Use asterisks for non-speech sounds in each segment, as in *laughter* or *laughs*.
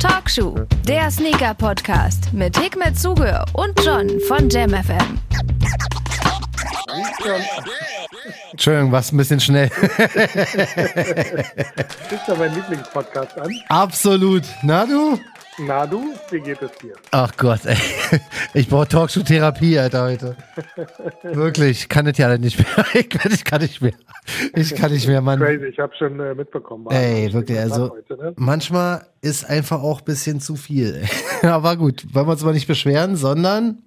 Talkshow, der Sneaker-Podcast mit Hikmet Zuge und John von JamFM. Entschuldigung, was ein bisschen schnell. ist ja mein Lieblingspodcast an. Absolut. Na du? Na du, wie geht es dir? Ach Gott, ey. Ich brauche Talkshow-Therapie, Alter, heute. Wirklich, ich kann das ja nicht mehr. *laughs* Ich kann, ich kann nicht mehr. Ich kann nicht mehr, Mann. Crazy, ich habe schon äh, mitbekommen. Ey, wirklich, also heute, ne? manchmal ist einfach auch ein bisschen zu viel. *laughs* Aber gut, wollen wir uns mal nicht beschweren, sondern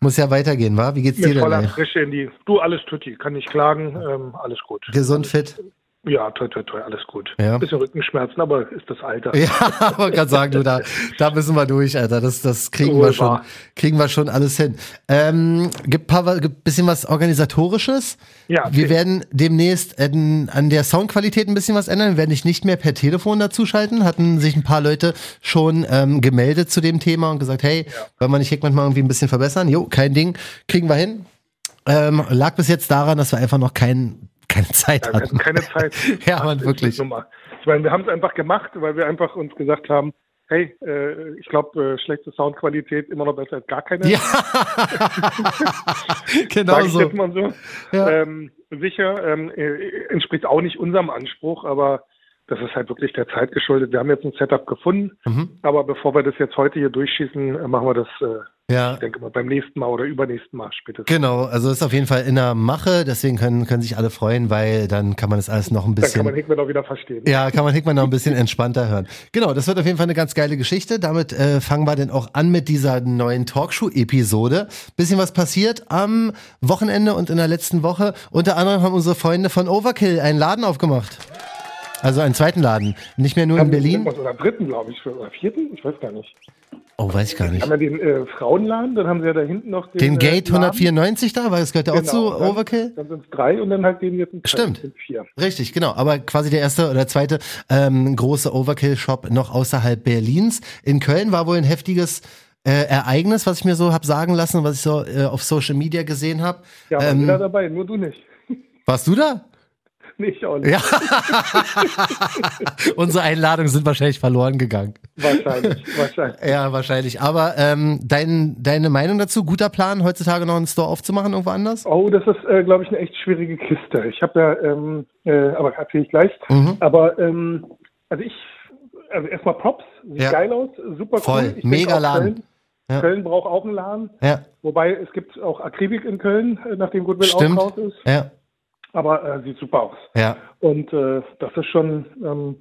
muss ja weitergehen, wa? Wie geht's Mit dir denn? Voller Frische in die. Du, alles tutti, kann nicht klagen, ähm, alles gut. Gesund, fit? Ja, toi, toi, toi, alles gut. Ja. Bisschen Rückenschmerzen, aber ist das Alter. *laughs* Ja, aber gerade sagen, du, da, da müssen wir durch, Alter. Das, das kriegen wir schon, kriegen wir schon alles hin. Ähm, gibt gibt bisschen was organisatorisches. Ja. Wir werden demnächst an, an der Soundqualität ein bisschen was ändern. Wir werden dich nicht mehr per Telefon dazuschalten. Hatten sich ein paar Leute schon ähm, gemeldet zu dem Thema und gesagt, hey, ja. wollen wir nicht Hickman mal irgendwie ein bisschen verbessern? Jo, kein Ding, kriegen wir hin. Ähm, lag bis jetzt daran, dass wir einfach noch keinen keine Zeit ja, hatten. Keine Zeit. *laughs* ja, man wirklich. Ich meine, wir haben es einfach gemacht, weil wir einfach uns gesagt haben, hey, äh, ich glaube, äh, schlechte Soundqualität immer noch besser als gar keine. Ja, *laughs* genau so. So. Ja. Ähm, sicher, ähm, äh, entspricht auch nicht unserem Anspruch, aber das ist halt wirklich der Zeit geschuldet. Wir haben jetzt ein Setup gefunden, Mhm. aber bevor wir das jetzt heute hier durchschießen, äh, machen wir das, äh, Ja, ich denke mal, beim nächsten Mal oder übernächsten Mal spätestens. genau. Also ist auf jeden Fall in der Mache. Deswegen können, können sich alle freuen, weil dann kann man das alles noch ein Dann kann man bisschen. Hickman auch wieder verstehen. Ja, kann man Hickman noch ein bisschen entspannter hören. Genau, das wird auf jeden Fall eine ganz geile Geschichte. Damit äh, fangen wir dann auch an mit dieser neuen Talkshow-Episode. Bisschen was passiert am Wochenende und in der letzten Woche. Unter anderem haben unsere Freunde von Overkill einen Laden aufgemacht. Also einen zweiten Laden. Nicht mehr nur in Berlin. Oder dritten, glaube ich, oder vierten? Ich weiß gar nicht. Oh, weiß ich gar nicht. Haben wir den äh, Frauenladen, dann haben sie ja da hinten noch den, Den äh, Gate Laden. 194 da, weil das gehört ja auch Genau, zu dann, Overkill. Dann sind es drei und dann halt den jetzt in Köln. Stimmt. Vier. Richtig, genau. Aber quasi der erste oder zweite ähm, große Overkill-Shop noch außerhalb Berlins. In Köln war wohl ein heftiges äh, Ereignis, was ich mir so hab sagen lassen, was ich so äh, auf Social Media gesehen habe. Ja, Ähm, jeder dabei, nur du nicht. Warst du da? Nicht auch nicht. Ja. *laughs* Unsere Einladungen sind wahrscheinlich verloren gegangen. Wahrscheinlich, wahrscheinlich. Ja, wahrscheinlich. Aber ähm, dein, deine Meinung dazu? Guter Plan, heutzutage noch einen Store aufzumachen irgendwo anders? Oh, das ist, äh, glaube ich, eine echt schwierige Kiste. Ich habe ja, ähm, äh, aber erzähle ich gleich. Mhm. Aber ähm, also ich, also erstmal Props, sieht Ja. geil aus, super Voll, cool. Ich mega Laden. Köln, Ja. Köln braucht auch einen Laden, Ja, wobei es gibt auch Akribik in Köln, äh, nachdem Goodwill Stimmt. auch raus ist. ja, Aber äh, sieht super aus. ja. Und äh, das ist schon ähm,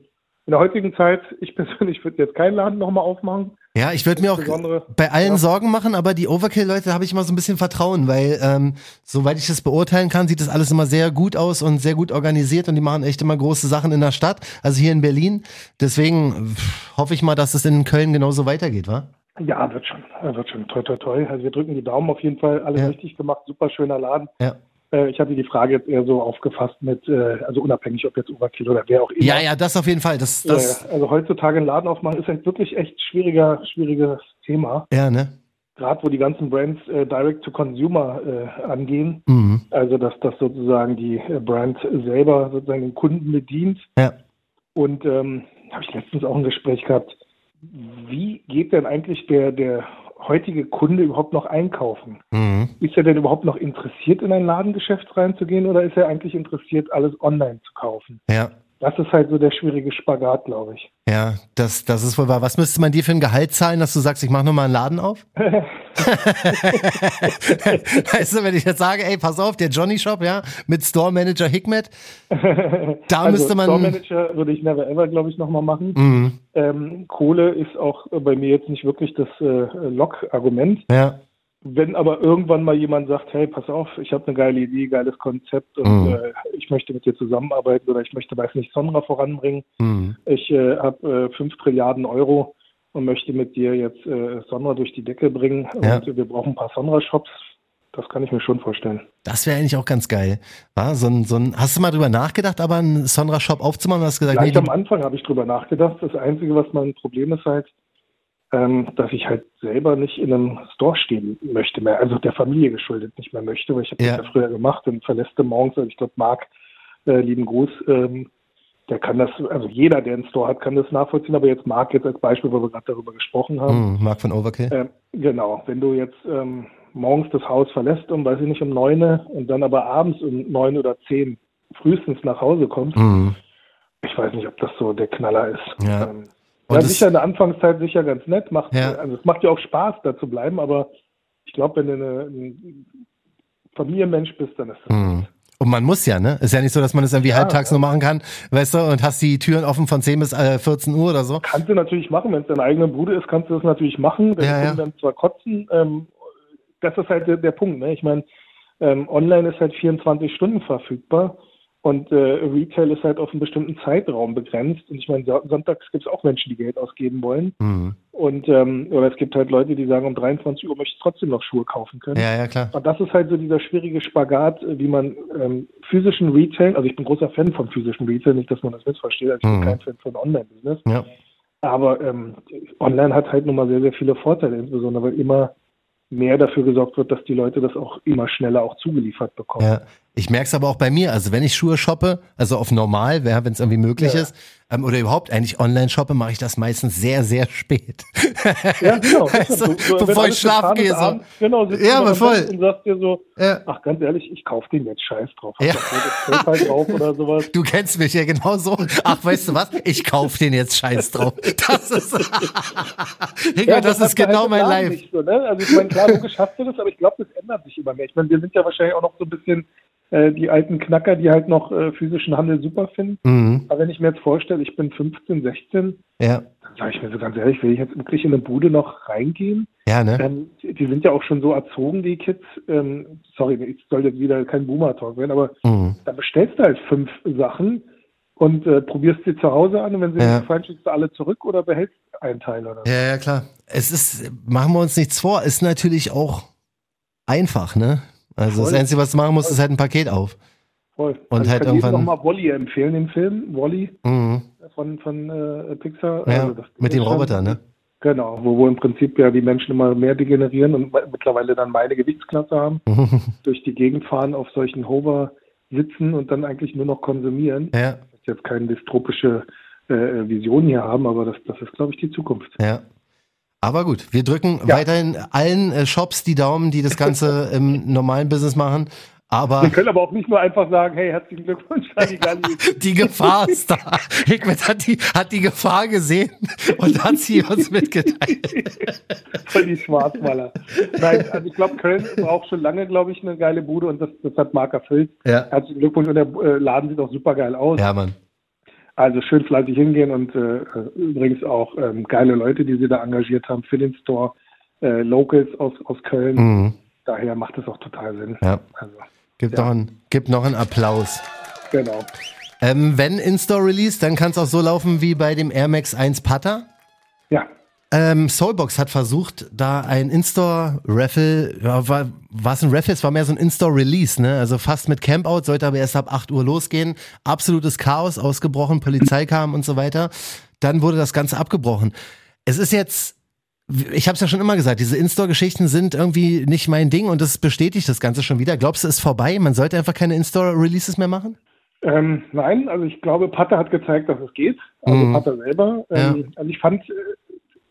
in der heutigen Zeit, *laughs* ich persönlich würde jetzt keinen Laden nochmal aufmachen. Ja, ich würde mir auch bei allen ja. Sorgen machen, aber die Overkill-Leute habe ich immer so ein bisschen Vertrauen, weil ähm, soweit ich das beurteilen kann, sieht das alles immer sehr gut aus und sehr gut organisiert und die machen echt immer große Sachen in der Stadt, also hier in Berlin. Deswegen hoffe ich mal, dass es in Köln genauso weitergeht, wa? Ja, wird schon. Wird schon. Toi, toi, toi. Also wir drücken die Daumen auf jeden Fall. Alles Ja. richtig gemacht. Super schöner Laden. Ja. Äh, ich hatte die Frage jetzt eher so aufgefasst mit, äh, also unabhängig, ob jetzt Overkill oder wer auch immer. Ja, ja, das auf jeden Fall. Das, das, also heutzutage einen Laden aufmachen ist halt wirklich echt schwieriger, schwieriges Thema. ja, ne? Gerade wo die ganzen Brands äh, direct to consumer äh, angehen. Mhm. Also dass das sozusagen die äh, Brand selber sozusagen den Kunden bedient. Ja. Und ähm, habe ich letztens auch ein Gespräch gehabt. Wie geht denn eigentlich der, der heutige Kunde überhaupt noch einkaufen? Mhm. Ist er denn überhaupt noch interessiert, in ein Ladengeschäft reinzugehen oder ist er eigentlich interessiert, alles online zu kaufen? Ja. Das ist halt so der schwierige Spagat, glaube ich. Ja, das, das ist wohl wahr. Was müsste man dir für ein Gehalt zahlen, dass du sagst, ich mache nochmal einen Laden auf? *laughs* *laughs* weißt du, wenn ich jetzt sage, ey, pass auf, der Johnny Shop, ja, mit Store Manager Hickmet, da also müsste man. Store Manager würde ich never ever, glaube ich, nochmal machen. Mhm. Ähm, Kohle ist auch bei mir jetzt nicht wirklich das äh, Lock-Argument. Ja, Wenn aber irgendwann mal jemand sagt, hey, pass auf, ich habe eine geile Idee, geiles Konzept und Mhm. äh, ich möchte mit dir zusammenarbeiten oder ich möchte, weiß nicht, Sonra voranbringen. mhm. Ich äh, habe äh, 5 Trilliarden Euro und möchte mit dir jetzt äh, Sonra durch die Decke bringen Ja. und wir brauchen ein paar Sonra-Shops. Das kann ich mir schon vorstellen. das wäre eigentlich auch ganz geil. War so ein, so ein, hast du mal drüber nachgedacht, aber einen Sonra Shop aufzumachen? Hast du gesagt, Gleich nee, am Anfang habe ich drüber nachgedacht. Das Einzige, was mein Problem ist halt, ähm, dass ich halt selber nicht in einem Store stehen möchte mehr, also der Familie geschuldet nicht mehr möchte, weil ich habe Ja. das ja früher gemacht und verlässt du morgens, also ich glaube Marc, äh, lieben Gruß, ähm, der kann das, also jeder, der einen Store hat, kann das nachvollziehen. Aber jetzt Marc jetzt als Beispiel, weil wir gerade darüber gesprochen haben. Mm, Marc von Overkill. Äh, genau, wenn du jetzt ähm, morgens das Haus verlässt um, weiß ich nicht, um neun und dann aber abends um neun oder zehn frühestens nach Hause kommst, Mm. ich weiß nicht, ob das so der Knaller ist. Ja. Ähm, ja, sicher in der Anfangszeit sicher ganz nett, macht, Ja. also es macht ja auch Spaß, da zu bleiben, aber ich glaube, wenn du eine, ein Familienmensch bist, dann ist das. Mm. Und man muss ja, ne? Ist ja nicht so, dass man das irgendwie halbtags nur machen kann, weißt du, und hast die Türen offen von 10 bis äh, 14 Uhr oder so. Kannst du natürlich machen, wenn es deine eigene Bude ist, kannst du das natürlich machen. Wenn Ja, ja. Dann zwar kotzen, ähm, das ist halt der, der Punkt. Ne? Ich meine, ähm, online ist halt 24 Stunden verfügbar und äh, Retail ist halt auf einen bestimmten Zeitraum begrenzt. Und ich meine, so- sonntags gibt es auch Menschen, die Geld ausgeben wollen. Mm. Und ähm, oder es gibt halt Leute, die sagen, um 23 Uhr möchte ich trotzdem noch Schuhe kaufen können. Ja, ja, klar. Und das ist halt so dieser schwierige Spagat, wie man ähm, physischen Retail, also ich bin großer Fan von physischen Retail, nicht, dass man das missversteht, also ich bin Mhm. kein Fan von Online-Business. Ja. Aber ähm, online hat halt nun mal sehr, sehr viele Vorteile, insbesondere weil immer mehr dafür gesorgt wird, dass die Leute das auch immer schneller auch zugeliefert bekommen. Ja, ich merke es aber auch bei mir. Also wenn ich Schuhe shoppe, also auf normal, wenn es irgendwie möglich Ja. ist, ähm, oder überhaupt eigentlich online shoppe, mache ich das meistens sehr, sehr spät. Ja, genau. *laughs* Du, wenn bevor ich schlafen gehe, so. abends, Genau, Ja, du aber voll. Und sagst dir so, Ja. ach ganz ehrlich, ich kaufe den jetzt scheiß drauf. Ja. Ja. Das Paypal drauf oder sowas. Du kennst mich ja genauso. Ach, weißt du was? Ich kauf den jetzt scheiß drauf. Das ist, *laughs* *laughs* Ingo, das, hat ist genau der mein Life. So, ne? Also ich meine, klar, logisch hast du das, aber ich glaube, das ändert sich immer mehr. Ich meine, wir sind ja wahrscheinlich auch noch so ein bisschen äh, die alten Knacker, die halt noch äh, physischen Handel super finden. Mhm. Aber wenn ich mir jetzt vorstelle, ich bin 15, 16, Ja, dann sage ich mir so ganz ehrlich, will ich jetzt wirklich in eine Bude noch reingehen? ja, ne? Ähm, die die sind ja auch schon so erzogen, die Kids. Ähm, sorry, ich soll jetzt wieder kein Boomer-Talk werden, aber Mhm. da bestellst du halt fünf Sachen und äh, probierst sie zu Hause an und wenn sie Ja. nicht gefallen, schickst du alle zurück oder behältst einen Teil oder so. Ja, ja, klar. Es ist, machen wir uns nichts vor, ist natürlich auch einfach, ne? Also das Voll. Einzige, was du machen musst, ist halt ein Paket auf. Voll. Und also halt ich kann irgendwann- nochmal Wally empfehlen, den Film. Wally Mhm. von, von äh, Pixar. Ja, Also das mit dem Roboter, ne? Genau, wo, wo im Prinzip ja die Menschen immer mehr degenerieren und mittlerweile dann meine Gewichtsklasse haben, *laughs* durch die Gegend fahren, auf solchen Hover sitzen und dann eigentlich nur noch konsumieren. ja, Ich möchte jetzt keine dystropische äh, Vision hier haben, aber das, das ist, glaube ich, die Zukunft. ja. Aber gut, wir drücken Ja. weiterhin allen äh, Shops die Daumen, die das Ganze *laughs* im normalen Business machen. Aber Wir können aber auch nicht nur einfach sagen, hey, herzlichen Glückwunsch an die Galli. *laughs* die Gefahr ist da. Hikmet hat die, hat die Gefahr gesehen und hat sie uns mitgeteilt. *laughs* Voll die Schwarzmaler. Nein, also ich glaube, Köln braucht schon lange, glaube ich, eine geile Bude und das, das hat Marc erfüllt. Ja. Herzlichen Glückwunsch und der äh, Laden sieht auch super geil aus. Ja, Mann. Also schön fleißig hingehen und äh, übrigens auch ähm, geile Leute, die sie da engagiert haben für den Store, äh, Locals aus, aus Köln. Mhm. Daher macht es auch total Sinn. Ja. Also, Gibt, Ja. noch einen, gibt noch einen Applaus. genau. Ähm, wenn In-Store-Release, dann kann es auch so laufen wie bei dem Air Max 1 Putter. Ja, Ähm, Soulbox hat versucht, da ein In-Store-Raffle, ja, war, war es ein Raffle? Es war mehr so ein In-Store-Release, ne? Also fast mit Campout, sollte aber erst ab 8 Uhr losgehen. Absolutes Chaos ausgebrochen, Polizei kam und so weiter. Dann wurde das Ganze abgebrochen. Es ist jetzt, ich habe es ja schon immer gesagt, diese In-Store-Geschichten sind irgendwie nicht mein Ding und das bestätigt das Ganze schon wieder. Glaubst du, es ist vorbei? Man sollte einfach keine In-Store-Releases mehr machen? Ähm, nein, also ich glaube, Pater hat gezeigt, dass es geht. Also Mhm. Pater selber. Ähm, Also ich fand, äh,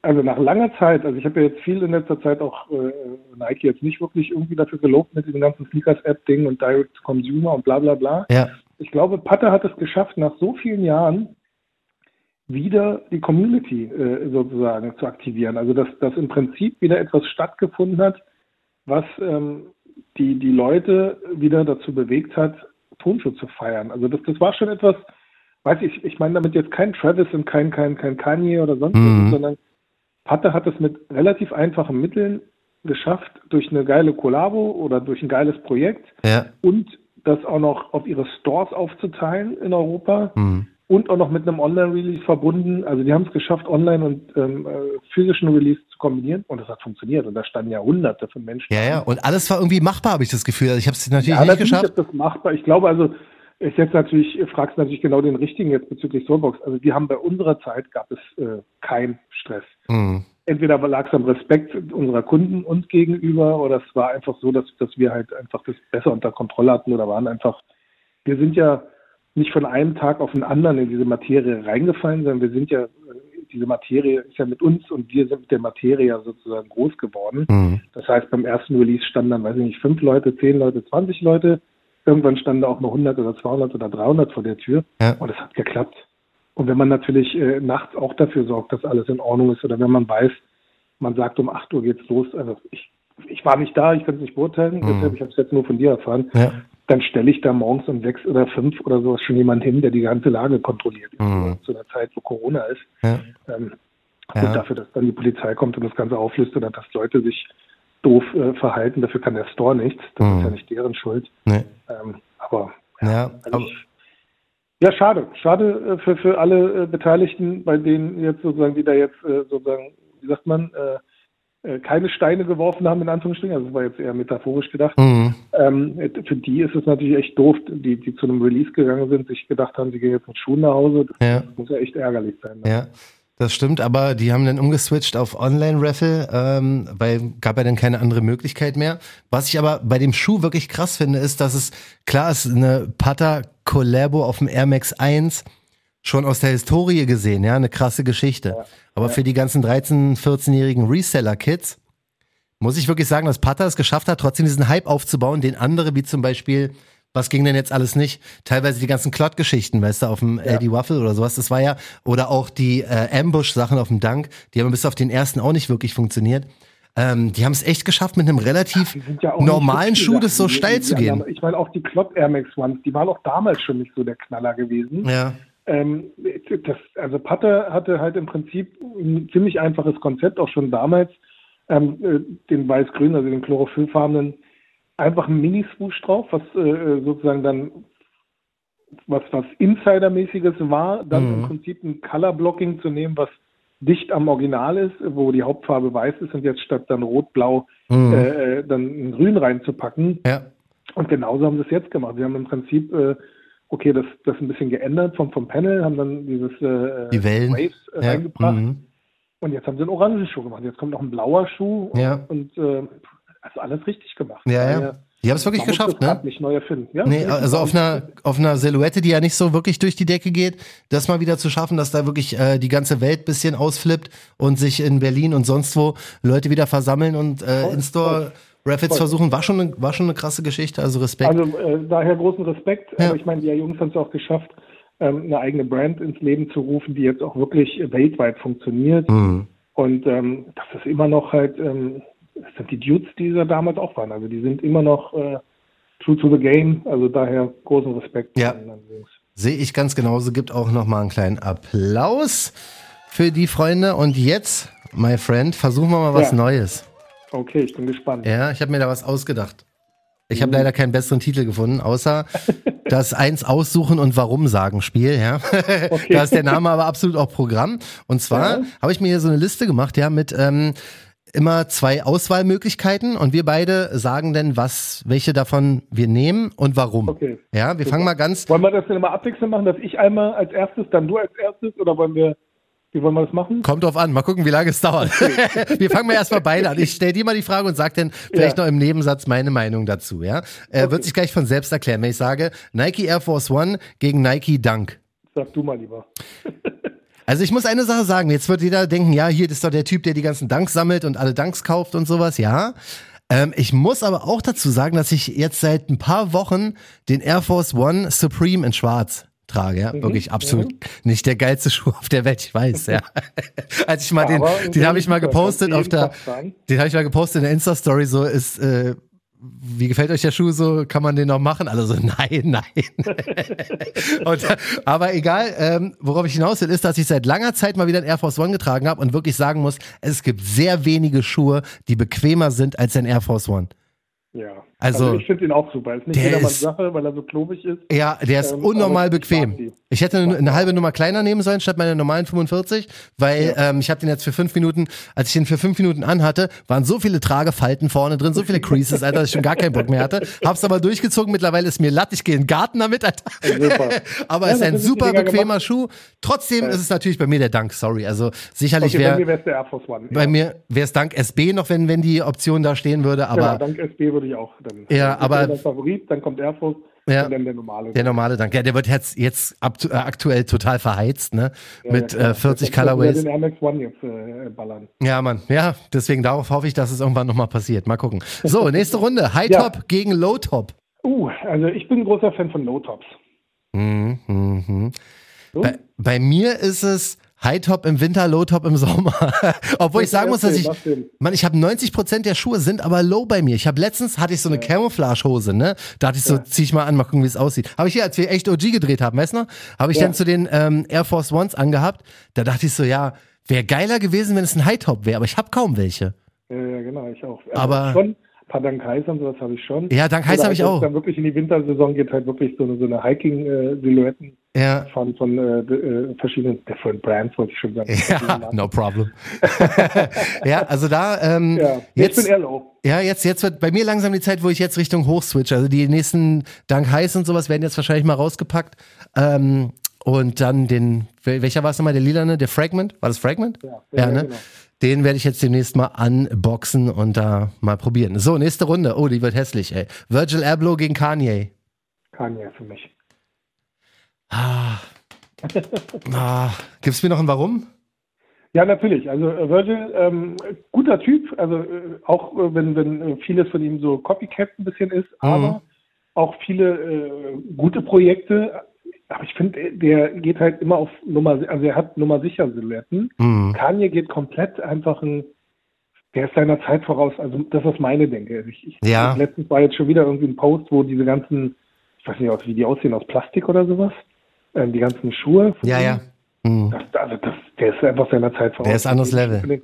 also nach langer Zeit, also ich habe ja jetzt viel in letzter Zeit auch äh, Nike jetzt nicht wirklich irgendwie dafür gelobt mit diesem ganzen Sneakers-App-Ding und Direct Consumer und bla bla bla. Ja. Ich glaube, Pater hat es geschafft, nach so vielen Jahren wieder die Community äh, sozusagen zu aktivieren. Also dass, dass im Prinzip wieder etwas stattgefunden hat, was ähm, die, die Leute wieder dazu bewegt hat, Tonschuh zu feiern. Also das, das war schon etwas, weiß ich, ich meine damit jetzt kein Travis und kein, kein, kein Kanye oder sonst Mhm. was, sondern Patte hat es mit relativ einfachen Mitteln geschafft, durch eine geile Kollabo oder durch ein geiles Projekt Ja. und das auch noch auf ihre Stores aufzuteilen in Europa Mhm. und auch noch mit einem Online-Release verbunden. Also die haben es geschafft, Online und ähm, äh, physischen Release zu kombinieren und das hat funktioniert. Und da standen ja hunderte von Menschen. Ja, ja. Und alles war irgendwie machbar, habe ich das Gefühl. Also ich habe es natürlich Ja, nicht geschafft. ist das machbar. Ich glaube also, ist jetzt natürlich, fragst natürlich genau den richtigen jetzt bezüglich Soulbox. Also wir haben bei unserer Zeit gab es äh, keinen Stress. Mhm. Entweder lag es am Respekt unserer Kunden uns gegenüber oder es war einfach so, dass, dass wir halt einfach das besser unter Kontrolle hatten oder waren einfach, wir sind ja nicht von einem Tag auf den anderen in diese Materie reingefallen, sondern wir sind ja, diese Materie ist ja mit uns und wir sind mit der Materie ja sozusagen groß geworden. Mhm. Das heißt, beim ersten Release standen dann, weiß ich nicht, fünf Leute, zehn Leute, 20 Leute. Irgendwann standen da auch noch 100 oder 200 oder 300 vor der Tür. Ja. Und es hat geklappt. Und wenn man natürlich äh, nachts auch dafür sorgt, dass alles in Ordnung ist oder wenn man weiß, man sagt, um 8 Uhr geht's los, also ich, ich war nicht da, ich kann es nicht beurteilen, mhm. deshalb, ich habe es jetzt nur von dir erfahren, ja. dann stelle ich da morgens um sechs oder fünf oder sowas schon jemand hin, der die ganze Lage kontrolliert, mhm. zu einer Zeit, wo Corona ist. Ja. Ähm, ja. Und dafür, dass dann die Polizei kommt und das Ganze auflöst oder dass Leute sich doof äh, verhalten, dafür kann der Store nichts, das mhm. ist ja nicht deren Schuld. Nee. Ähm, aber ja, also aber, ich, ja, schade. Schade äh, für, für alle äh, Beteiligten, bei denen jetzt sozusagen, die da jetzt äh, sozusagen, wie sagt man, keine Steine geworfen haben, in Anführungsstrichen. Also das war jetzt eher metaphorisch gedacht. Mhm. Ähm, für die ist es natürlich echt doof, die, die zu einem Release gegangen sind, sich gedacht haben, sie gehen jetzt mit Schuhen nach Hause. Das ja. muss ja echt ärgerlich sein. Ne? Ja. Das stimmt, aber die haben dann umgeswitcht auf Online-Raffle, ähm, weil gab ja dann keine andere Möglichkeit mehr. Was ich aber bei dem Schuh wirklich krass finde, ist, dass es, klar ist, eine Pata Collabo auf dem Air Max 1 schon aus der Historie gesehen, ja, eine krasse Geschichte. Ja, aber ja. für die ganzen 13-, 14-jährigen Reseller-Kids muss ich wirklich sagen, dass Pata es geschafft hat, trotzdem diesen Hype aufzubauen, den andere, wie zum Beispiel was ging denn jetzt alles nicht? Teilweise die ganzen Klott-Geschichten, weißt du, auf dem ja. LD Waffle oder sowas, das war ja, oder auch die äh, Ambush-Sachen auf dem Dunk, die haben bis auf den ersten auch nicht wirklich funktioniert. Ähm, die haben es echt geschafft, mit einem relativ ja, ja normalen Schuh das so steil zu gehen. Ich meine, auch die Klott Air Max Ones, die waren auch damals schon nicht so der Knaller gewesen. Ja. Ähm, das, also Patte hatte halt im Prinzip ein ziemlich einfaches Konzept, auch schon damals, ähm, äh, den weiß-grün, also den chlorophyllfarbenen einfach ein Mini-Swoosh drauf, was äh, sozusagen dann was was Insider-mäßiges war, dann mhm. im Prinzip ein Color-Blocking zu nehmen, was dicht am Original ist, wo die Hauptfarbe weiß ist und jetzt statt dann rot-blau mhm. äh, äh dann ein Grün reinzupacken. Ja. Und genauso haben sie es jetzt gemacht. Sie haben im Prinzip äh, okay, das, das ein bisschen geändert vom, vom Panel, haben dann dieses äh, die Wellen. Waves äh, ja. reingebracht. Mhm. Und jetzt haben sie einen orangen Schuh gemacht. Jetzt kommt noch ein blauer Schuh ja. und äh, also alles richtig gemacht. Ja, ja. Die haben es wirklich geschafft, ne? Nicht neu erfinden. Ja, nee, also auf einer, auf einer Silhouette, die ja nicht so wirklich durch die Decke geht, das mal wieder zu schaffen, dass da wirklich äh, die ganze Welt bisschen ausflippt und sich in Berlin und sonst wo Leute wieder versammeln und äh, in-store Raffits versuchen, war schon, eine, war schon eine krasse Geschichte, also Respekt. Also äh, daher großen Respekt. Ja. Aber ich meine, die Jungs haben es auch geschafft, ähm, eine eigene Brand ins Leben zu rufen, die jetzt auch wirklich weltweit funktioniert. Mhm. Und ähm, das ist immer noch halt ähm, das sind die Dudes, die da damals auch waren. Also die sind immer noch äh, true to the game. Also daher großen Respekt. Ja. Sehe ich ganz genauso. Gibt auch noch mal einen kleinen Applaus für die Freunde. Und jetzt, my friend, versuchen wir mal was ja. Neues. Okay, ich bin gespannt. Ja, ich habe mir da was ausgedacht. Ich habe mhm. leider keinen besseren Titel gefunden, außer *laughs* das Eins aussuchen und Warum sagen Spiel. Ja, okay. da ist der Name aber absolut auch Programm. Und zwar ja. habe ich mir hier so eine Liste gemacht, ja, mit ähm, immer zwei Auswahlmöglichkeiten und wir beide sagen dann, was, welche davon wir nehmen und warum. Okay. Ja, wir Super. fangen mal ganz. Wollen wir das denn immer abwechselnd machen, dass ich einmal als erstes, dann du als erstes oder wollen wir wie wollen wir das machen? Kommt drauf an, mal gucken, wie lange es dauert. Okay. *laughs* wir fangen mal erstmal beide an. Ich stelle dir mal die Frage und sag dann vielleicht ja. noch im Nebensatz meine Meinung dazu, ja? Äh, okay. Wird sich gleich von selbst erklären, wenn ich sage Nike Air Force One gegen Nike Dunk. Sag du mal lieber. *laughs* Also ich muss eine Sache sagen, jetzt wird jeder denken, ja, hier ist doch der Typ, der die ganzen Danks sammelt und alle Danks kauft und sowas, ja. Ähm, ich muss aber auch dazu sagen, dass ich jetzt seit ein paar Wochen den Air Force One Supreme in Schwarz trage, ja. Mhm, Wirklich absolut ja. nicht der geilste *laughs* Schuh auf der Welt, ich weiß, ja. *laughs* Als ich mal den, den habe ich mal gepostet auf der, den habe ich mal gepostet in der Insta-Story, so ist, äh, wie gefällt euch der Schuh so? Kann man den noch machen? Alle so, *laughs* nein, nein. *laughs* und, aber egal, ähm, worauf ich hinaus will, ist, dass ich seit langer Zeit mal wieder ein Air Force One getragen habe und wirklich sagen muss, es gibt sehr wenige Schuhe, die bequemer sind als ein Air Force One. Ja. Also, also ich finde ihn auch super. Ist nicht jedermanns Sache, weil er so klobig ist. Ja, der ist ähm, unnormal bequem. Ich hätte eine, eine, halbe Nummer kleiner nehmen sollen statt meiner normalen 45, weil ja. ähm, ich habe den jetzt für fünf Minuten, als ich den für fünf Minuten anhatte, waren so viele Tragefalten vorne drin, so viele Creases, Alter, dass ich schon gar keinen Bock mehr hatte. Hab's aber durchgezogen. Mittlerweile ist mir latt. Ich gehe in den Garten damit, Alter. *laughs* Aber ja, es ist ein super bequemer gemacht. Schuh. Trotzdem ja. ist es natürlich bei mir der Dank. Sorry. Also sicherlich okay, wäre. Bei mir wäre. Bei mir es Dank SB noch, wenn wenn die Option da stehen würde. Aber ja, Dank SB würde ich auch. Dann ja, aber Favorit, dann kommt Force. Ja. Und dann der normale. Der normale Dank. Ja, der wird jetzt, jetzt äh, aktuell total verheizt, ne? Ja, Mit ja, äh, 40 Das wird Colorways. Den Max One jetzt äh, ballern. Ja, Mann. Ja, deswegen darauf hoffe ich, dass es irgendwann nochmal passiert. Mal gucken. So, *laughs* nächste Runde. High Ja. Top gegen Low Top. Uh, also ich bin ein großer Fan von Low Tops. Mhm, mhm. Du? Bei, bei mir ist es High Top im Winter, Low Top im Sommer. *laughs* Obwohl ich sagen muss, dass ich? Mann, ich habe 90 Prozent der Schuhe sind aber low bei mir. Ich habe letztens hatte ich so eine Camouflage-Hose, ne? Da hatte ich so, Ja. zieh ich mal an, mal gucken, wie es aussieht. Habe ich hier, als wir echt OG gedreht haben, weißt du noch? Habe ich Ja. dann zu den ähm, Air Force Ones angehabt. Da dachte ich so, ja, wäre geiler gewesen, wenn es ein High Top wäre, aber ich habe kaum welche. Ja, ja, genau, ich auch. Aber- schon, ein paar Dank Heiß und sowas habe ich schon. Ja, Dank Heiß Oder habe ich auch. Dann wirklich in die Wintersaison geht halt wirklich so eine, so eine Hiking-Silhouetten Ja. von, von äh, äh, verschiedenen different Brands, wollte ich schon sagen. Ja, *laughs* no problem. *laughs* ja, also da, ähm, Ja, ich jetzt, bin eher low. ja, jetzt, jetzt wird bei mir langsam die Zeit, wo ich jetzt Richtung Hoch switch. Also die nächsten Dank Heiß und sowas werden jetzt wahrscheinlich mal rausgepackt. Ähm, und dann den, wel- welcher war es nochmal, der lilane, der Fragment? War das Fragment? Ja, ja, ja, ne? genau. Den werde ich jetzt demnächst mal unboxen und da mal probieren. So, nächste Runde. Oh, die wird hässlich, ey. Virgil Abloh gegen Kanye. Kanye für mich. Ah. ah. Gibt's mir noch ein Warum? Ja, natürlich. Also äh, Virgil, ähm, guter Typ, also äh, auch äh, wenn, wenn äh, vieles von ihm so Copycat ein bisschen ist, Mhm. aber auch viele äh, gute Projekte. Aber ich finde, der geht halt immer auf Nummer, also er hat Nummer sicher Silhouetten. Mhm. Kanye geht komplett einfach ein, der ist seiner Zeit voraus. Also das ist meine Denke. Ich, ich, Ja. Letztens war jetzt schon wieder irgendwie ein Post, wo diese ganzen, ich weiß nicht, wie die aussehen, aus Plastik oder sowas, ähm, die ganzen Schuhe. Ja, ihm. ja. Mhm. Das, also das, der ist einfach seiner Zeit voraus. Der ist anderes Level. Finde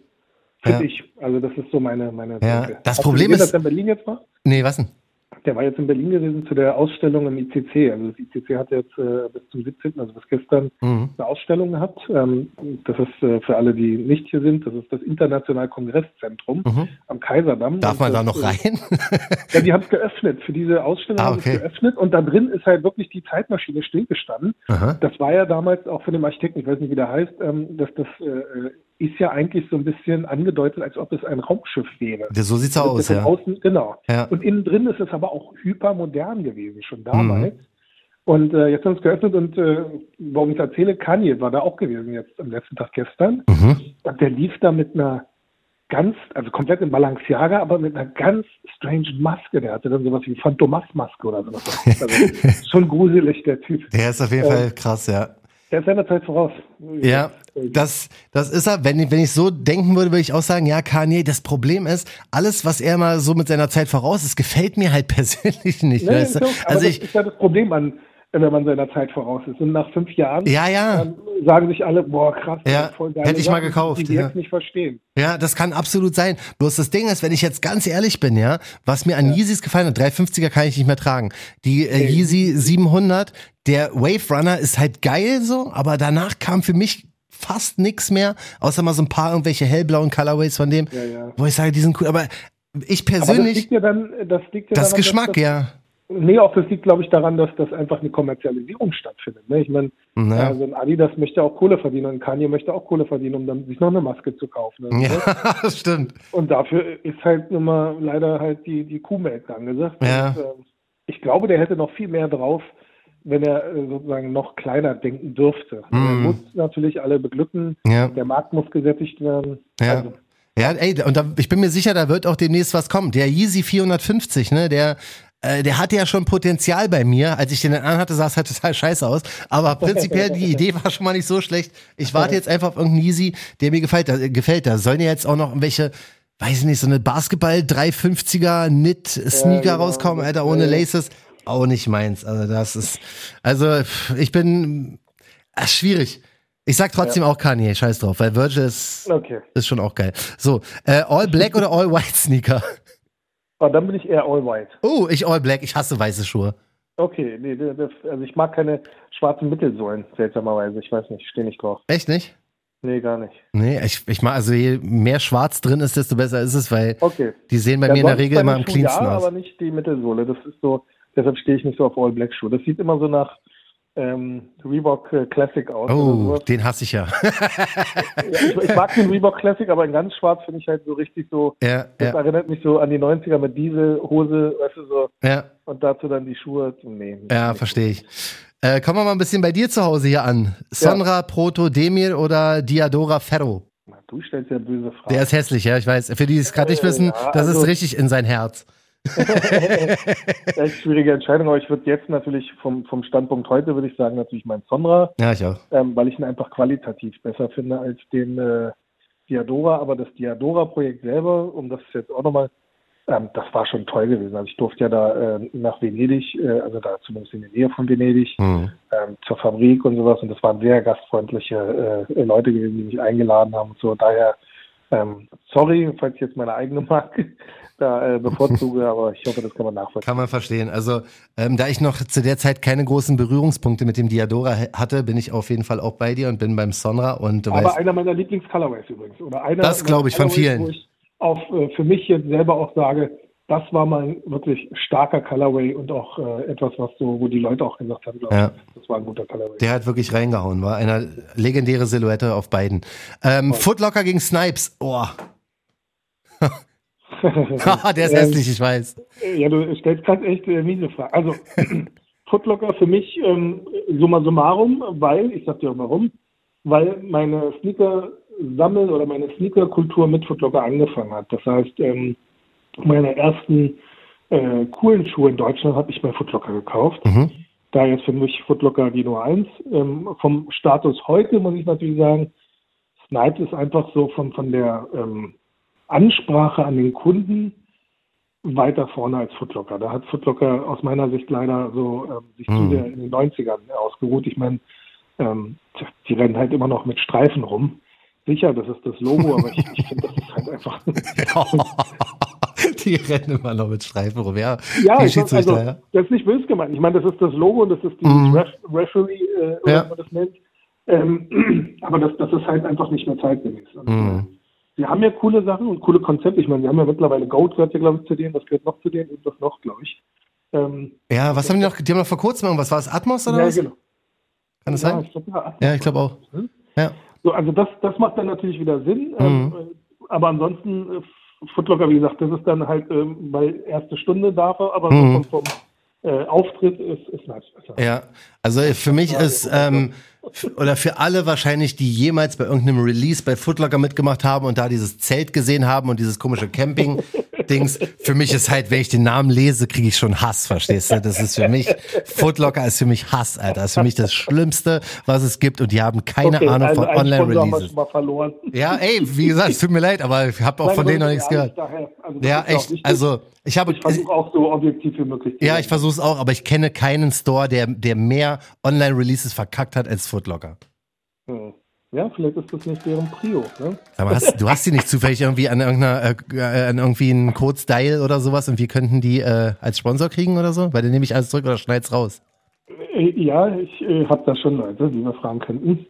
Ja. ich. Also das ist so meine, meine Ja, Denke. das Hast du Problem gesehen, ist- dass er in Berlin jetzt war? Nee, was denn? Der war jetzt in Berlin gewesen zu der Ausstellung im ICC. Also das ICC hat jetzt äh, bis zum 17., also bis gestern, Mhm. eine Ausstellung gehabt. Ähm, das ist äh, für alle, die nicht hier sind, das ist das International Kongresszentrum Mhm. am Kaiserdamm. Darf man da das, noch äh, rein? *laughs* Ja, die haben es geöffnet. Für diese Ausstellung Ah, haben sie okay. es geöffnet und da drin ist halt wirklich die Zeitmaschine stillgestanden. Aha. Das war ja damals auch von dem Architekten, ich weiß nicht, wie der heißt, ähm, dass das äh, ist ja eigentlich so ein bisschen angedeutet, als ob es ein Raumschiff wäre. So sieht's Das aus, ist von ja. Außen, genau. Ja. Und innen drin ist es aber auch hypermodern gewesen, schon damals. Und äh, jetzt haben wir es geöffnet und äh, warum ich erzähle, Kanye war da auch gewesen jetzt am letzten Tag gestern. Mhm. Und der lief da mit einer ganz, also komplett in Balenciaga, aber mit einer ganz strange Maske. Der hatte dann sowas wie Phantomas-Maske oder sowas. *laughs* Also schon gruselig, der Typ. Der ist auf jeden Ähm, Fall krass, ja. Der ist seiner Zeit voraus. Ja, das, das ist er. Wenn, wenn ich so denken würde, würde ich auch sagen, ja, Kanye, das Problem ist, alles, was er mal so mit seiner Zeit voraus ist, gefällt mir halt *laughs* persönlich nicht. Nee, weißt du? Also das ich, ist ja das Problem an, wenn man seiner Zeit voraus ist. Und nach fünf Jahren ja, ja, sagen sich alle, boah, krass, Ja, voll geile hätte ich mal gekauft, die jetzt nicht verstehen. ja, das kann absolut sein. Bloß das Ding ist, wenn ich jetzt ganz ehrlich bin, ja, was mir an Yeezys gefallen hat, 350er kann ich nicht mehr tragen. Die äh. Yeezy 700, der Wave Runner ist halt geil so, aber danach kam für mich fast nix mehr, außer mal so ein paar irgendwelche hellblauen Colorways von dem, wo ich sage, die sind cool, aber ich Aber das persönlich, liegt ja dann, das liegt ja das daran, Geschmack, dass, ja. Nee, auch das liegt, glaube ich, daran, dass das einfach eine Kommerzialisierung stattfindet. Ne? Ich meine, Ja. also ein Adidas möchte auch Kohle verdienen und Kanye möchte auch Kohle verdienen, um dann sich noch eine Maske zu kaufen. Ne? Ja, *laughs* das stimmt. Und dafür ist halt nun mal leider halt die, die Kuhmelk angesagt. Ja. Und, ähm, ich glaube, der hätte noch viel mehr drauf, wenn er äh, sozusagen noch kleiner denken dürfte. Er Mhm. muss natürlich alle beglücken, Ja. der Markt muss gesättigt werden. Ja. Also, Ja, ey, und da, ich bin mir sicher, da wird auch demnächst was kommen. Der Yeezy 450, ne, der, äh, der hatte ja schon Potenzial bei mir. Als ich den dann anhatte, sah es halt *laughs* total scheiße aus. Aber prinzipiell, die Idee war schon mal nicht so schlecht. Ich warte jetzt einfach auf irgendeinen Yeezy, der mir gefällt. Da, gefällt. Da sollen ja jetzt auch noch irgendwelche, weiß ich nicht, so eine Basketball 350er Knit Sneaker genau. rauskommen, Alter, ohne Ja, ja. Laces. Auch nicht meins. Also das ist, also ich bin, ach, schwierig. Ich sag trotzdem auch Kanye, scheiß drauf, weil Virgil ist, okay. ist schon auch geil. So, äh, All Black oder All White Sneaker? Aber dann bin ich eher all white. Oh, ich All Black, ich hasse weiße Schuhe. Okay, nee, also ich mag keine schwarzen Mittelsohlen, seltsamerweise. Ich weiß nicht, stehe nicht drauf. Echt nicht? Nee, gar nicht. Nee, ich, ich mag, also je mehr schwarz drin ist, desto besser ist es, weil Okay. die sehen bei Ja, mir in der Regel immer am cleansten ja, aus. aber nicht die Mittelsohle. Das ist so, deshalb stehe ich nicht so auf All Black Schuhe. Das sieht immer so nach, ähm, Reebok äh, Classic aus. Oh, den hasse ich *laughs* ja. ich, ich, mag den Reebok Classic, aber in ganz schwarz finde ich halt so richtig so. Ja, das ja. erinnert mich so an die 90er mit Dieselhose, weißt du so. Ja. Und dazu dann die Schuhe. Nee, ja, verstehe ich. Äh, kommen wir mal ein bisschen bei dir zu Hause hier an. Sonra. Proto, Demir oder Diadora Ferro? Du stellst ja böse Fragen. Der ist hässlich, ja, ich weiß. Für die, die es gerade nicht wissen, ja, das also, ist richtig in sein Herz. *laughs* Echt schwierige Entscheidung, aber ich würde jetzt natürlich vom, vom Standpunkt heute, würde ich sagen, natürlich mein Sonra. Ja, ich auch. Ähm, weil ich ihn einfach qualitativ besser finde als den äh, Diadora. Aber das Diadora-Projekt selber, um das jetzt auch nochmal, ähm, das war schon toll gewesen. Also ich durfte ja da äh, nach Venedig, äh, also da zumindest in der Nähe von Venedig, mhm. ähm, zur Fabrik und sowas. Und das waren sehr gastfreundliche äh, Leute gewesen, die mich eingeladen haben und so. Daher ähm, sorry, falls ich jetzt meine eigene Marke *laughs* da äh, bevorzuge, *laughs* aber ich hoffe, das kann man nachvollziehen. Kann man verstehen. Also, ähm, da ich noch zu der Zeit keine großen Berührungspunkte mit dem Diadora hatte, bin ich auf jeden Fall auch bei dir und bin beim Sonra. Und aber weißt, einer meiner Lieblings-Colorways übrigens. Oder einer das glaube ich von vielen. Wo ich auf, äh, für mich jetzt selber auch sage, das war mal ein wirklich starker Colorway und auch äh, etwas, was so, wo die Leute auch gesagt haben, ja. das war ein guter Colorway. Der hat wirklich reingehauen, war eine legendäre Silhouette auf beiden. Ähm, Footlocker gegen Snipes, oh. *laughs* *laughs* der ist hässlich, ich weiß. Ja, du stellst gerade echt äh, miese Fragen. Also, *clears throat* Footlocker für mich ähm, summa summarum, weil, ich sag dir auch warum, weil meine Sneaker sammeln oder meine Sneaker-Kultur mit Footlocker angefangen hat. Das heißt, ähm, meine ersten äh, coolen Schuhe in Deutschland habe ich bei Footlocker gekauft. Mhm. Da jetzt für mich Footlocker die Nummer eins. Ähm, vom Status heute muss ich natürlich sagen, Snipe ist einfach so von, von der ähm, Ansprache an den Kunden weiter vorne als Footlocker. Da hat Footlocker aus meiner Sicht leider so ähm, sich mhm. zu sehr in den 90ern ausgeruht. Ich meine, ähm, die rennen halt immer noch mit Streifen rum. Sicher, das ist das Logo, aber ich, ich finde, das ist halt einfach. *laughs* *laughs* *laughs* die rennen immer noch mit Streifen rum. Ja, ja, ich sag, also, ja, das ist nicht böse gemeint. Ich meine, das ist das Logo und das ist dieses mhm. Ref Referee, äh, oder ja. wie man das nennt. Ähm, *clears throat* aber das, das ist halt einfach nicht mehr zeitgemäß. Mhm. Sie haben ja coole Sachen und coole Konzepte. Ich meine, wir haben ja mittlerweile Goat gehört ja, glaube ich, zu denen. Was gehört noch zu denen? Und das noch, glaube ich. Ähm, ja, was haben die noch? Die haben noch vor kurzem irgendwas. War es Atmos oder ja, was? Genau. Kann das ja, sein? Ich glaub, ja, ich glaube auch. Hm? Ja. So, also das, das macht dann natürlich wieder Sinn. Ähm, mhm. Ähm, aber ansonsten, äh, Footlocker, wie gesagt, das ist dann halt, ähm, weil erste Stunde darf er, aber mhm. vom, vom äh, Auftritt ist, ist nice besser. Ja, also für mich ist, ähm, oder für alle wahrscheinlich, die jemals bei irgendeinem Release bei Footlocker mitgemacht haben und da dieses Zelt gesehen haben und dieses komische Camping-Dings. Für mich ist halt, wenn ich den Namen lese, kriege ich schon Hass, verstehst du? Das ist für mich, Footlocker ist für mich Hass, Alter. Das ist für mich das Schlimmste, was es gibt und die haben keine okay, Ahnung also von Online-Releases. Ja, ey, wie gesagt, es tut mir leid, aber ich habe auch Nein, von denen noch nichts gehört. Also ja, echt, also ich habe... Ich versuche auch so objektiv wie möglich Ja, ich versuche es auch, aber ich kenne keinen Store, der, der mehr Online-Releases verkackt hat als Footlocker. Hm. Ja, vielleicht ist das nicht deren Prio. Ne? Aber hast, du hast sie nicht zufällig irgendwie an irgendeiner, äh, an irgendwie einen Code Style oder sowas und wir könnten die äh, als Sponsor kriegen oder so? Weil dann nehme ich alles zurück oder schneid's raus. Äh, ja, ich äh, habe da schon Leute, die wir fragen könnten.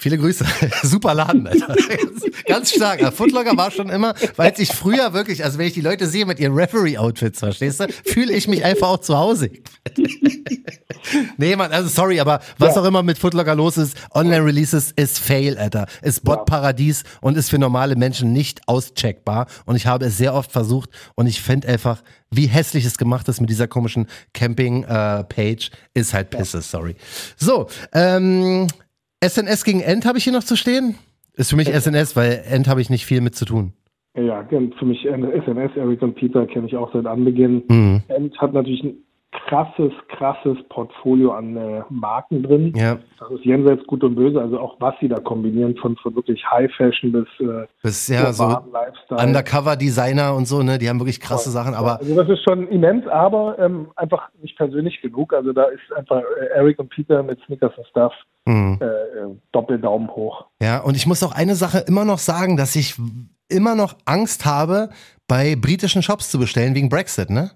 Viele Grüße. *laughs* Super Laden, Alter. *laughs* Ganz stark. Footlocker war schon immer, weil ich früher wirklich, also wenn ich die Leute sehe mit ihren Referee-Outfits, verstehst du, fühle ich mich einfach auch zu Hause. *laughs* nee, Mann, also sorry, aber was ja. auch immer mit Footlocker los ist, Online-Releases ist Fail, Alter. Ist Bot-Paradies und ist für normale Menschen nicht auscheckbar. Und ich habe es sehr oft versucht und ich finde einfach, wie hässlich es gemacht ist mit dieser komischen Camping-Page, äh, ist halt Pisse, sorry. So, ähm, SNS gegen End habe ich hier noch zu stehen. Ist für mich SNS, weil End habe ich nicht viel mit zu tun. Ja, für mich SNS, Eric und Peter kenne ich auch seit Anbeginn. Mhm. End hat natürlich krasses, krasses Portfolio an äh, Marken drin. Ja. Das ist jenseits gut und böse, also auch was sie da kombinieren, von, von wirklich High Fashion bis, äh, bis ja, so Lifestyle. Undercover Designer und so, ne? Die haben wirklich krasse ja, Sachen, aber. Also das ist schon immens, aber ähm, einfach nicht persönlich genug. Also da ist einfach äh, Eric und Peter mit Snickers und Stuff mhm. äh, äh Doppeldaumen hoch. Ja, und ich muss auch eine Sache immer noch sagen, dass ich immer noch Angst habe, bei britischen Shops zu bestellen wegen Brexit, ne?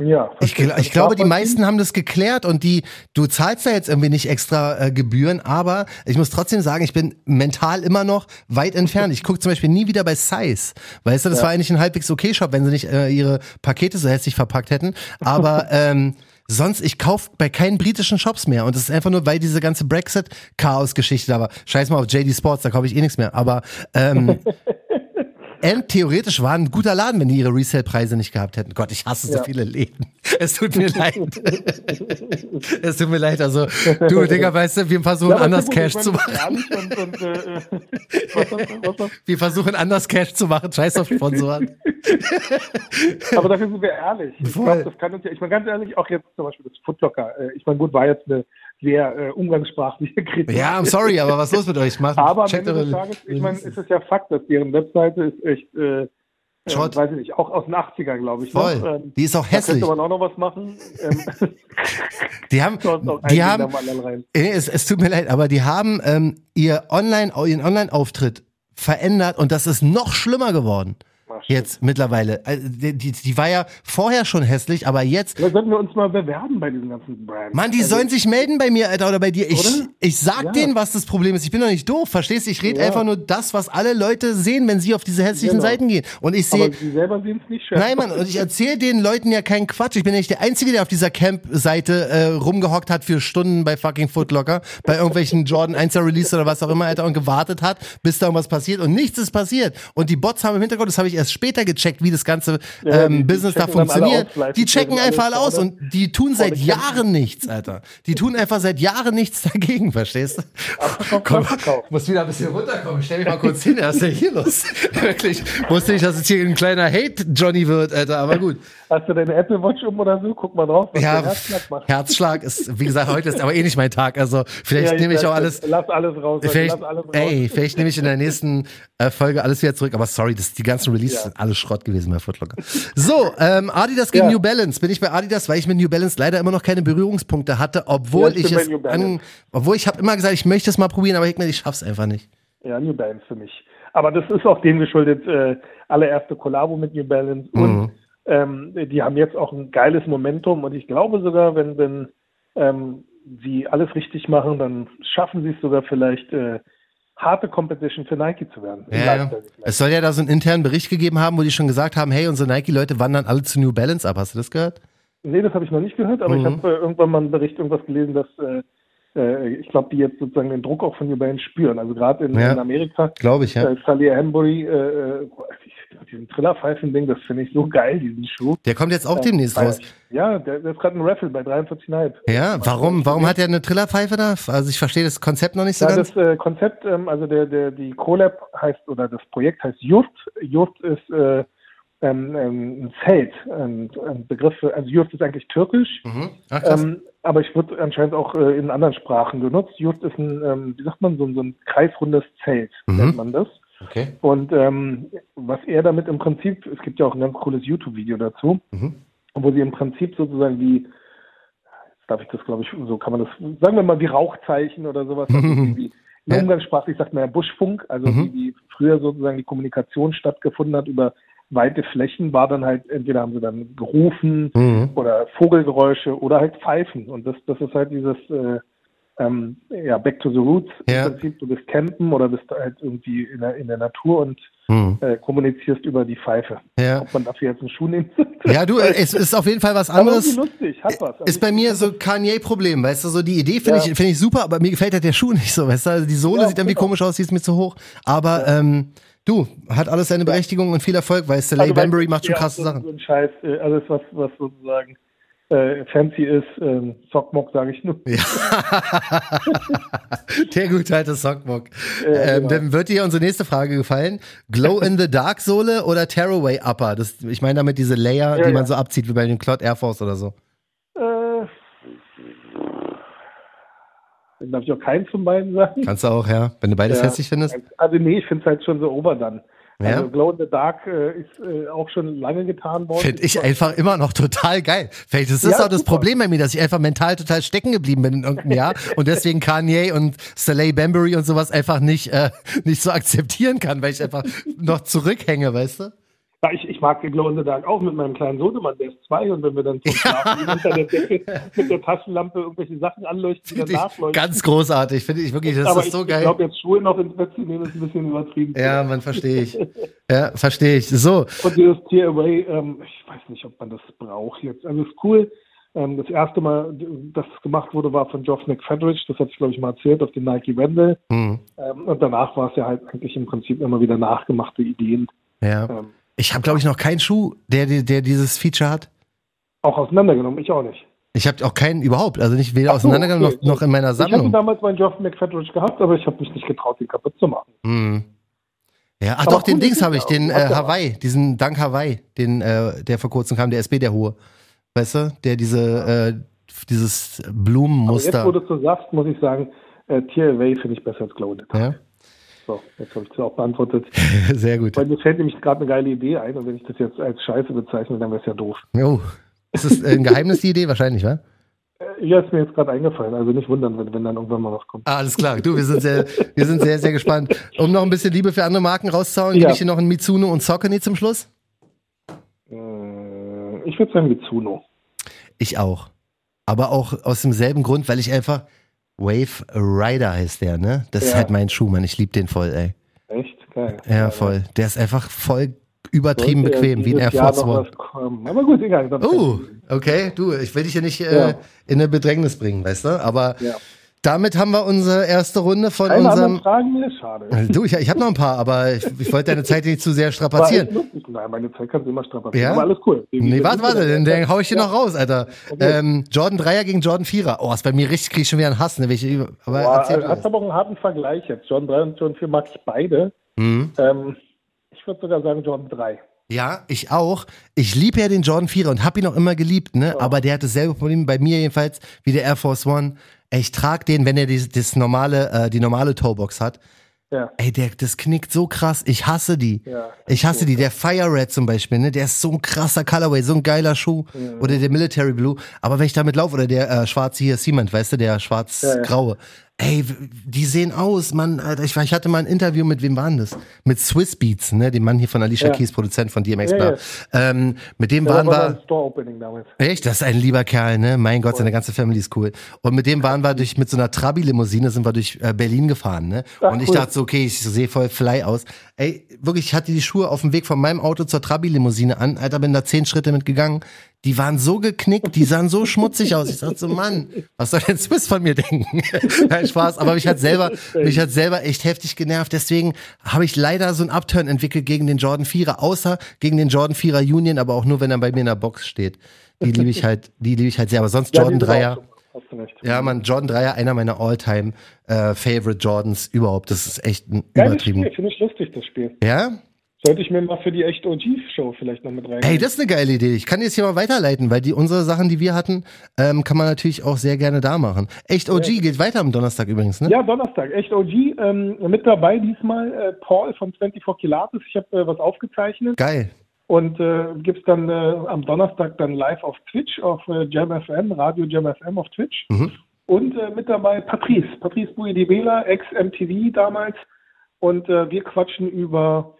Ja. Ich, ich glaube, die meisten haben das geklärt und die, du zahlst da jetzt irgendwie nicht extra äh, Gebühren, aber ich muss trotzdem sagen, ich bin mental immer noch weit entfernt. Ich gucke zum Beispiel nie wieder bei Size. Weißt du, das ja. war eigentlich ein halbwegs okay Shop, wenn sie nicht äh, ihre Pakete so hässlich verpackt hätten. Aber *laughs* ähm, sonst, ich kaufe bei keinen britischen Shops mehr. Und das ist einfach nur, weil diese ganze Brexit-Chaos-Geschichte da war. Scheiß mal auf JD Sports, da kaufe ich eh nichts mehr. Aber ähm, *laughs* And theoretisch war ein guter Laden, wenn die ihre Resale-Preise nicht gehabt hätten. Gott, ich hasse so Ja. viele Läden. Es tut mir leid. *laughs* es tut mir leid. Also, du, Digga, weißt du, wir versuchen aber anders Cash zu machen. Und, und, äh, äh, *laughs* was, was, was, Wir versuchen anders Cash zu machen. Scheiß auf Sponsoren. *laughs* aber dafür sind wir ehrlich. Ich glaube, das kann uns ja, ich meine ganz ehrlich, auch jetzt zum Beispiel das Footlocker, äh, ich meine, gut, war jetzt eine sehr äh, umgangssprachliche *laughs* Kritik. Ja, I'm sorry, aber was ist los mit euch? Macht, Aber am Ende des Tages, ich meine, ist es ja Fakt, dass deren Webseite ist echt, äh, Schrott. äh, weiß ich nicht, auch aus den 80er, glaube ich. Voll. Noch. Ähm, Die ist auch da hässlich. könnte man auch noch was machen. Ähm, *laughs* Die haben, *laughs* die haben, es, es tut mir leid, aber die haben ähm, ihr Online, ihren Online-Auftritt verändert und das ist noch schlimmer geworden. Jetzt mittlerweile. Also, Die, die, war ja vorher schon hässlich, aber jetzt. Da sollten wir uns mal bewerben bei diesen ganzen Brands. Mann, die Also, sollen sich melden bei mir, Alter, oder bei dir. Ich, Oder? ich sag Ja. denen, was das Problem ist. Ich bin doch nicht doof, verstehst du? Ich rede Ja. einfach nur das, was alle Leute sehen, wenn sie auf diese hässlichen Genau. Seiten gehen. Und ich sehe, sie selber sehen es nicht schön. Nein, Mann, und ich erzähle den Leuten ja keinen Quatsch. Ich bin ja nicht der Einzige, der auf dieser Camp-Seite äh, rumgehockt hat für Stunden bei fucking Footlocker, bei irgendwelchen Jordan 1er Release oder was auch immer, Alter, und gewartet hat, bis da irgendwas passiert. Und nichts ist passiert. Und die Bots haben im Hintergrund, das habe ich erst später gecheckt, wie das ganze Ja, ähm, die- die Business da dann alle funktioniert. Die checken einfach alles alle aus und die tun seit Jahren nichts, Alter. Die tun einfach seit Jahren nichts dagegen, verstehst du? Abverkauft, Komm, abverkauft. ich muss wieder ein bisschen runterkommen. Stell mich mal kurz hin, was ist denn hier los? *laughs* Wirklich. Wusste nicht, dass es hier ein kleiner Hate-Johnny wird, Alter, aber gut. Hast du deine Apple Watch um oder so? Guck mal drauf, was Ja, der Herzschlag macht. Herzschlag ist, wie gesagt, heute ist aber eh nicht mein Tag. Also vielleicht Ja, nehme ich auch es. alles. Lass alles raus. Vielleicht, lass alles raus. ey, vielleicht nehme ich in der nächsten äh, Folge alles wieder zurück. Aber sorry, das, die ganzen Releases Ja. sind alles Schrott gewesen bei Footlocker. So, ähm, Adidas gegen Ja. New Balance. Bin ich bei Adidas, weil ich mit New Balance leider immer noch keine Berührungspunkte hatte, obwohl ich ich es an, obwohl ich habe immer gesagt, ich möchte es mal probieren, aber ich, ich schaff's einfach nicht. Ja, New Balance für mich. Aber das ist auch dem geschuldet, äh, allererste Kollabo mit New Balance. Mhm. Und ähm, die haben jetzt auch ein geiles Momentum. Und ich glaube sogar, wenn, wenn ähm, sie alles richtig machen, dann schaffen sie es sogar vielleicht, äh, harte Competition für Nike zu werden. Ja, ja. Es soll ja da so einen internen Bericht gegeben haben, wo die schon gesagt haben, hey, unsere Nike-Leute wandern alle zu New Balance ab. Hast du das gehört? Nee, das habe ich noch nicht gehört, aber ich Mhm. habe äh, irgendwann mal einen Bericht irgendwas gelesen, dass äh, äh, ich glaube, die jetzt sozusagen den Druck auch von New Balance spüren. Also gerade in, Ja. in Amerika, Glaube ich, ja. äh, Salih Hambury, äh, äh, diesen Trillerpfeifen-Ding, das finde ich so geil, diesen Schuh. Der kommt jetzt auch demnächst Weil- raus. Ja, der, der ist gerade ein Raffle bei 43,5. Ja, warum, warum hat er eine Trillerpfeife da? Also ich verstehe das Konzept noch nicht so Ja, ganz. das äh, Konzept, ähm, also der, der, die Collab heißt, oder das Projekt heißt Jurt. Jurt ist äh, ähm, ähm, ein Zelt, ein, ein Begriff, für, also Jurt ist eigentlich türkisch, Mhm. Ach, ähm, aber ich wird anscheinend auch äh, in anderen Sprachen genutzt. Jurt ist ein, ähm, wie sagt man, so, ein- so ein kreisrundes Zelt, Mhm. nennt man das. Okay. Und ähm, was er damit im Prinzip, es gibt ja auch ein ganz cooles YouTube-Video dazu, Mhm. wo sie im Prinzip sozusagen wie, jetzt darf ich das glaube ich, so kann man das, sagen wir mal wie Rauchzeichen oder sowas, *laughs* wie, in Ja. Umgangssprachlich sagt man ja Buschfunk, also Mhm. wie, wie früher sozusagen die Kommunikation stattgefunden hat über weite Flächen, war dann halt, entweder haben sie dann gerufen Mhm. oder Vogelgeräusche oder halt Pfeifen. Und das, das ist halt dieses äh, ähm, ja, Back to the Roots. Ja. Im Prinzip, du bist campen oder bist halt irgendwie in der, in der Natur und Mhm. äh, kommunizierst über die Pfeife. Ja. Ob man dafür jetzt einen Schuh nimmt. *laughs* Ja, du, es ist auf jeden Fall was Aber anderes. irgendwie lustig, hat was. Ist bei mir so Kanye-Problem, weißt du, so die Idee finde Ja. ich, finde ich super, aber mir gefällt halt der Schuh nicht so, weißt du, also die Sohle sieht irgendwie genau. komisch aus, die ist mir zu hoch, aber ähm, du, hat alles seine Berechtigung und viel Erfolg, weil Saleh Also, Bambury macht schon krasse so, Sachen. So ein Scheiß, äh, alles was, was sozusagen äh, fancy ist, ähm, Sockmock sage ich nur. *laughs* Der gute alte Sockbock. Ja, ähm, genau. Dann wird dir unsere nächste Frage gefallen. Glow in the Dark Sohle oder Tearaway Upper? Das, ich meine damit diese Layer, Ja, die man ja. so abzieht, wie bei den Cloud Air Force oder so. Äh, dann darf ich auch keinen von beiden sagen. Kannst du auch, ja, wenn du beides Ja. hässlich findest. Also nee, ich finde es halt schon so overdone. Ja? Also Glow in the Dark äh, ist äh, auch schon lange getan worden. Finde ich einfach immer noch total geil. Vielleicht ist das Ja, auch das super. Problem bei mir, dass ich einfach mental total stecken geblieben bin in irgendeinem Jahr *laughs* und deswegen Kanye und Saleh Bambury und sowas einfach nicht, äh, nicht so akzeptieren kann, weil ich einfach noch zurückhänge, weißt du? Ja, ich, ich mag Glow in the Dark auch mit meinem kleinen Sohnemann, der ist zwei und wenn wir dann zum Schlafen unter der Decke *laughs* mit der Taschenlampe irgendwelche Sachen anleuchten, die dann ich nachleuchten. ganz großartig, finde ich wirklich, das Aber ist ich, so ich geil. glaube, jetzt Schuhe noch ins Bett zu nehmen, ist ein bisschen übertrieben. Ja, man verstehe ich. Ja, verstehe ich. So, Und dieses Tear Away, ähm, ich weiß nicht, ob man das braucht jetzt. Also ist cool, Ähm, das erste Mal, das gemacht wurde, war von Geoff McFedrich, das hatte ich glaube ich mal erzählt, auf den Nike Wendell. Mhm. Ähm, und danach war es ja halt eigentlich im Prinzip immer wieder nachgemachte Ideen. Ja. Ähm, Ich habe, glaube ich, noch keinen Schuh, der, der, der dieses Feature hat. auch auseinandergenommen, ich auch nicht. Ich habe auch keinen überhaupt, also nicht weder so, auseinandergenommen okay. noch, noch in meiner Ich hatte Sammlung. damals meinen Geoff McFedrich gehabt, aber ich habe mich nicht getraut, den kaputt zu machen. Hm. Ja, ach Aber doch, den Dings habe ich, den äh, Hawaii, diesen Dank Hawaii, den, äh, der vor kurzem kam, der SB, der hohe. Weißt du, der diese, äh, dieses Aber Blumenmuster. jetzt, wo du so sagst, muss ich sagen, äh, TLW finde ich besser als Glow in the Dark. ja? So, jetzt habe ich das auch beantwortet. *laughs* Sehr gut. Weil mir fällt nämlich gerade eine geile Idee ein und wenn ich das jetzt als Scheiße bezeichne, dann wäre es ja doof. Oh. Ist das ein Geheimnis, die Idee? Wahrscheinlich, wa? Ja, ist mir jetzt gerade eingefallen. Also nicht wundern, wenn, wenn dann irgendwann mal was kommt. Ah, alles klar. Du, wir sind sehr, wir sind sehr, sehr gespannt. Um noch ein bisschen Liebe für andere Marken rauszuhauen, Ja. gebe ich dir noch einen Mitsuno und Saucony zum Schluss? Äh, ich würde sagen Mitsuno. Ich auch. Aber auch aus demselben Grund, weil ich einfach Wave Rider heißt der, ne? Das ist Ja. halt mein Schuh, Mann. Ich liebe den voll, ey. Echt geil. Ja, voll. Der ist einfach voll übertrieben Sollte bequem, wie ein Air Force One. Aber gut, egal. Oh, okay. Du, ich will dich ja nicht äh, in eine Bedrängnis bringen, weißt du? Aber Ja. Damit haben wir unsere erste Runde von Keine unserem. Fragen mehr, schade. *laughs* Du, ich, ich habe noch ein paar, aber ich, ich wollte deine Zeit nicht zu sehr strapazieren. Nein, meine Zeit kannst du immer strapazieren. Ja? Aber alles cool. Wie- Nee, warte, warte, dann, dann hau ich dir Ja. noch raus, Alter. Okay. Ähm, Jordan 3er gegen Jordan 4er. Oh, ist bei mir richtig, krieg ich schon wieder einen Hass, ne? Welche, aber Boah, du hast aber auch einen harten Vergleich jetzt. Jordan 3 und Jordan 4 mag ich beide. Mhm. Ähm, ich würde sogar sagen Jordan 3. Ja, ich auch. Ich liebe ja den Jordan 4er und hab ihn auch immer geliebt, ne? Aber der hat dasselbe Problem bei mir jedenfalls wie der Air Force One. Ey, Ich trage den, wenn er die, das normale, äh, die normale Toebox hat. Ja. Ey, der, das knickt so krass. Ich hasse die. Ja, ich hasse die. Der Fire Red zum Beispiel, ne? Der ist so ein krasser Colorway, so ein geiler Schuh. Oder der Military Blue. Aber wenn ich damit laufe, oder der äh, schwarze hier, Cement, weißt du, der schwarz-graue. Ey, die sehen aus, Mann, Alter. Ich, ich hatte mal ein Interview mit, wem waren das? Mit Swiss Beats, ne? Dem Mann hier von Alicia Ja. Keys, Produzent von DMX. Ja, ja. Ähm, mit dem Ja, waren war wir. Echt, das ist ein lieber Kerl, ne? Mein Gott, seine ganze Family ist cool. Und mit dem waren wir durch, mit so einer Trabi-Limousine sind wir durch äh, Berlin gefahren, ne? Ach, und ich cool. dachte so, okay, ich sehe voll fly aus. Ey, wirklich, ich hatte die Schuhe auf dem Weg von meinem Auto zur Trabi-Limousine an, Alter, bin da zehn Schritte mitgegangen. Die waren so geknickt, die sahen so *laughs* schmutzig aus. Ich dachte so, Mann, was soll denn Swiss von mir denken? *laughs* Nein, Spaß, aber mich hat selber, mich hat selber echt heftig genervt. Deswegen habe ich leider so einen Upturn entwickelt gegen den Jordan 4er, außer gegen den Jordan 4er Union, aber auch nur, wenn er bei mir in der Box steht. Die liebe ich halt, die liebe ich halt sehr. Aber sonst Ja, Jordan die sind 3er. auch super. Hast du recht. Ja, man, Jordan 3er, einer meiner All-Time äh, Favorite Jordans überhaupt. Das ist echt ein Geiles übertrieben. Spiel, finde ich lustig, das Spiel. Ja? Sollte ich mir mal für die echt OG-Show vielleicht noch mit rein. Ey, das ist eine geile Idee. Ich kann das hier mal weiterleiten, weil die unsere Sachen, die wir hatten, ähm, kann man natürlich auch sehr gerne da machen. Echt OG geht weiter am Donnerstag übrigens, ne? Ja, Donnerstag, echt OG. Ähm, mit dabei diesmal äh, Paul von 24 Kilates. Ich habe äh, was aufgezeichnet Geil. und äh, gibt's dann äh, am Donnerstag dann live auf Twitch, auf äh, Jam FM, Radio Jam FM auf Twitch. Mhm. Und äh, mit dabei Patrice, Patrice Bouidibela, ex-MTV damals. Und äh, wir quatschen über,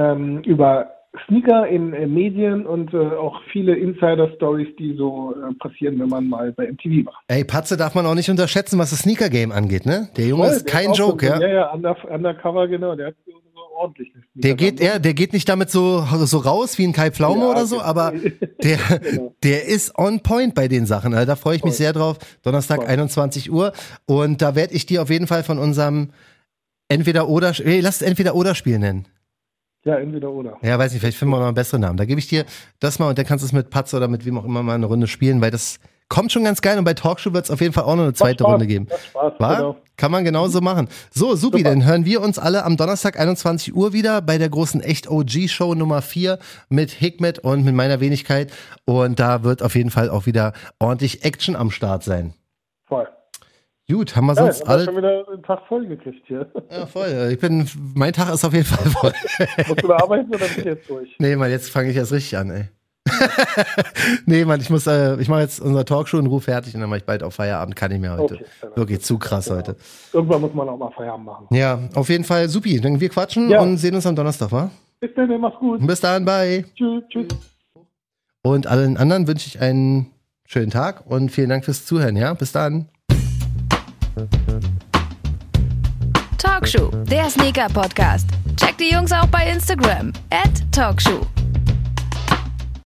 ähm, über Sneaker in äh, Medien und äh, auch viele Insider-Stories, die so äh, passieren, wenn man mal bei MTV war. Ey, Patze darf man auch nicht unterschätzen, was das Sneaker-Game angeht, ne? Der Junge Voll, ist der kein Joke, so, ja. Ja, ja, under, undercover, genau. Der hat so, ordentlich. Der geht, er, der geht nicht damit so, so raus wie ein Kai Pflaume Ja, oder so, genau. aber *laughs* der, Genau. der ist on point bei den Sachen. Also da freue ich mich Voll. sehr drauf. Donnerstag, Voll. 21 Uhr. Und da werde ich dir auf jeden Fall von unserem entweder oder, hey, lass es entweder oder Spiel nennen. Ja, entweder oder. Ja, weiß nicht, vielleicht finden wir noch einen besseren Namen. Da gebe ich dir das mal und dann kannst du es mit Patze oder mit wem auch immer mal eine Runde spielen, weil das kommt schon ganz geil und bei Talkshow wird es auf jeden Fall auch noch eine zweite Runde geben. Spaß, War? genau. Kann man genauso machen. So, Supi, Super. dann hören wir uns alle am Donnerstag 21 Uhr wieder bei der großen Echt OG Show Nummer 4 mit Hikmet und mit meiner Wenigkeit. Und da wird auf jeden Fall auch wieder ordentlich Action am Start sein. Voll. Gut, haben wir Ja, sonst jetzt haben wir alle. schon wieder einen Tag voll gekriegt hier. Ja, voll. Ich bin, mein Tag ist auf jeden Fall voll. Musst du da arbeiten oder bist du jetzt durch? Nee, Mann, jetzt fange ich erst richtig an, ey. *laughs* nee, Mann, ich muss, äh, ich mache jetzt unser Talkshow und Ruf fertig und dann mache ich bald auf Feierabend. Kann ich mehr heute. Okay, Wirklich zu krass heute. Irgendwann muss man auch mal Feierabend machen. Ja, auf jeden Fall supi. Dann wir quatschen Ja. und sehen uns am Donnerstag, wa? Bis dann, mach's gut. Bis dann, bye. Tschüss, tschüss. Und allen anderen wünsche ich einen schönen Tag und vielen Dank fürs Zuhören, ja? Bis dann. Talkshow, der Sneaker-Podcast. Checkt die Jungs auch bei Instagram. At Talkshow.